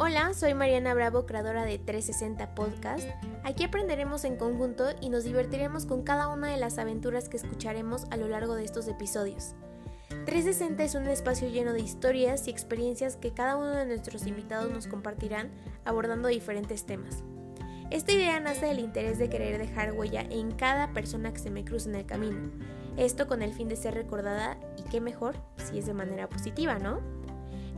Hola, soy Mariana Bravo, creadora de 360 Podcast. Aquí aprenderemos en conjunto y nos divertiremos con cada una de las aventuras que escucharemos a lo largo de estos episodios. 360 es un espacio lleno de historias y experiencias que cada uno de nuestros invitados nos compartirán abordando diferentes temas. Esta idea nace del interés de querer dejar huella en cada persona que se me cruce en el camino. Esto con el fin de ser recordada y qué mejor si es de manera positiva, ¿no?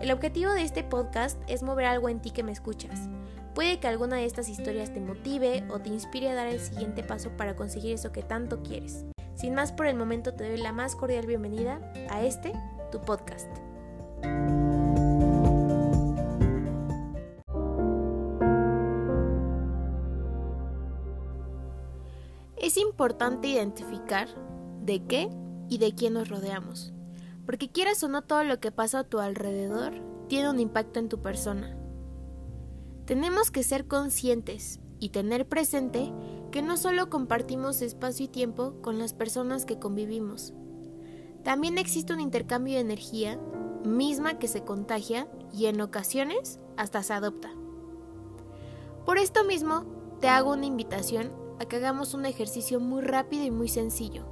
El objetivo de este podcast es mover algo en ti que me escuchas. Puede que alguna de estas historias te motive o te inspire a dar el siguiente paso para conseguir eso que tanto quieres. Sin más por el momento te doy la más cordial bienvenida a este, tu podcast. Es importante identificar de qué y de quién nos rodeamos porque quieras o no todo lo que pasa a tu alrededor tiene un impacto en tu persona. Tenemos que ser conscientes y tener presente que no solo compartimos espacio y tiempo con las personas que convivimos, también existe un intercambio de energía misma que se contagia y en ocasiones hasta se adopta. Por esto mismo, te hago una invitación a que hagamos un ejercicio muy rápido y muy sencillo.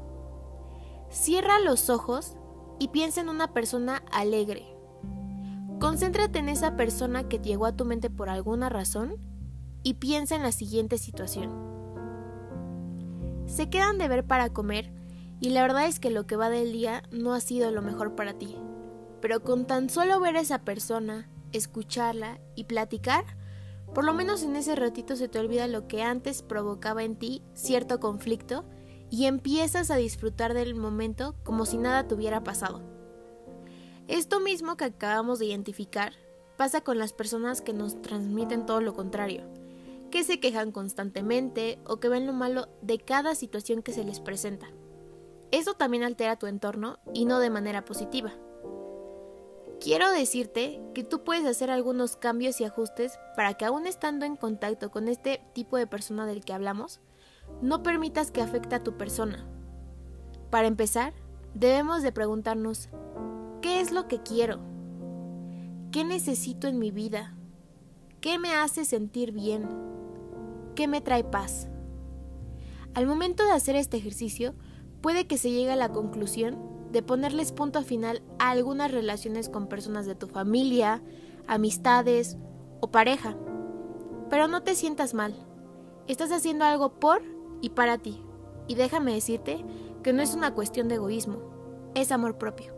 Cierra los ojos y piensa en una persona alegre. Concéntrate en esa persona que llegó a tu mente por alguna razón y piensa en la siguiente situación. Se quedan de ver para comer y la verdad es que lo que va del día no ha sido lo mejor para ti. Pero con tan solo ver a esa persona, escucharla y platicar, por lo menos en ese ratito se te olvida lo que antes provocaba en ti cierto conflicto y empiezas a disfrutar del momento como si nada te hubiera pasado. Esto mismo que acabamos de identificar pasa con las personas que nos transmiten todo lo contrario, que se quejan constantemente o que ven lo malo de cada situación que se les presenta. Eso también altera tu entorno y no de manera positiva. Quiero decirte que tú puedes hacer algunos cambios y ajustes para que aún estando en contacto con este tipo de persona del que hablamos, no permitas que afecte a tu persona. Para empezar, debemos de preguntarnos, ¿qué es lo que quiero? ¿Qué necesito en mi vida? ¿Qué me hace sentir bien? ¿Qué me trae paz? Al momento de hacer este ejercicio, puede que se llegue a la conclusión de ponerles punto final a algunas relaciones con personas de tu familia, amistades o pareja. Pero no te sientas mal. Estás haciendo algo por y para ti. Y déjame decirte que no es una cuestión de egoísmo, es amor propio.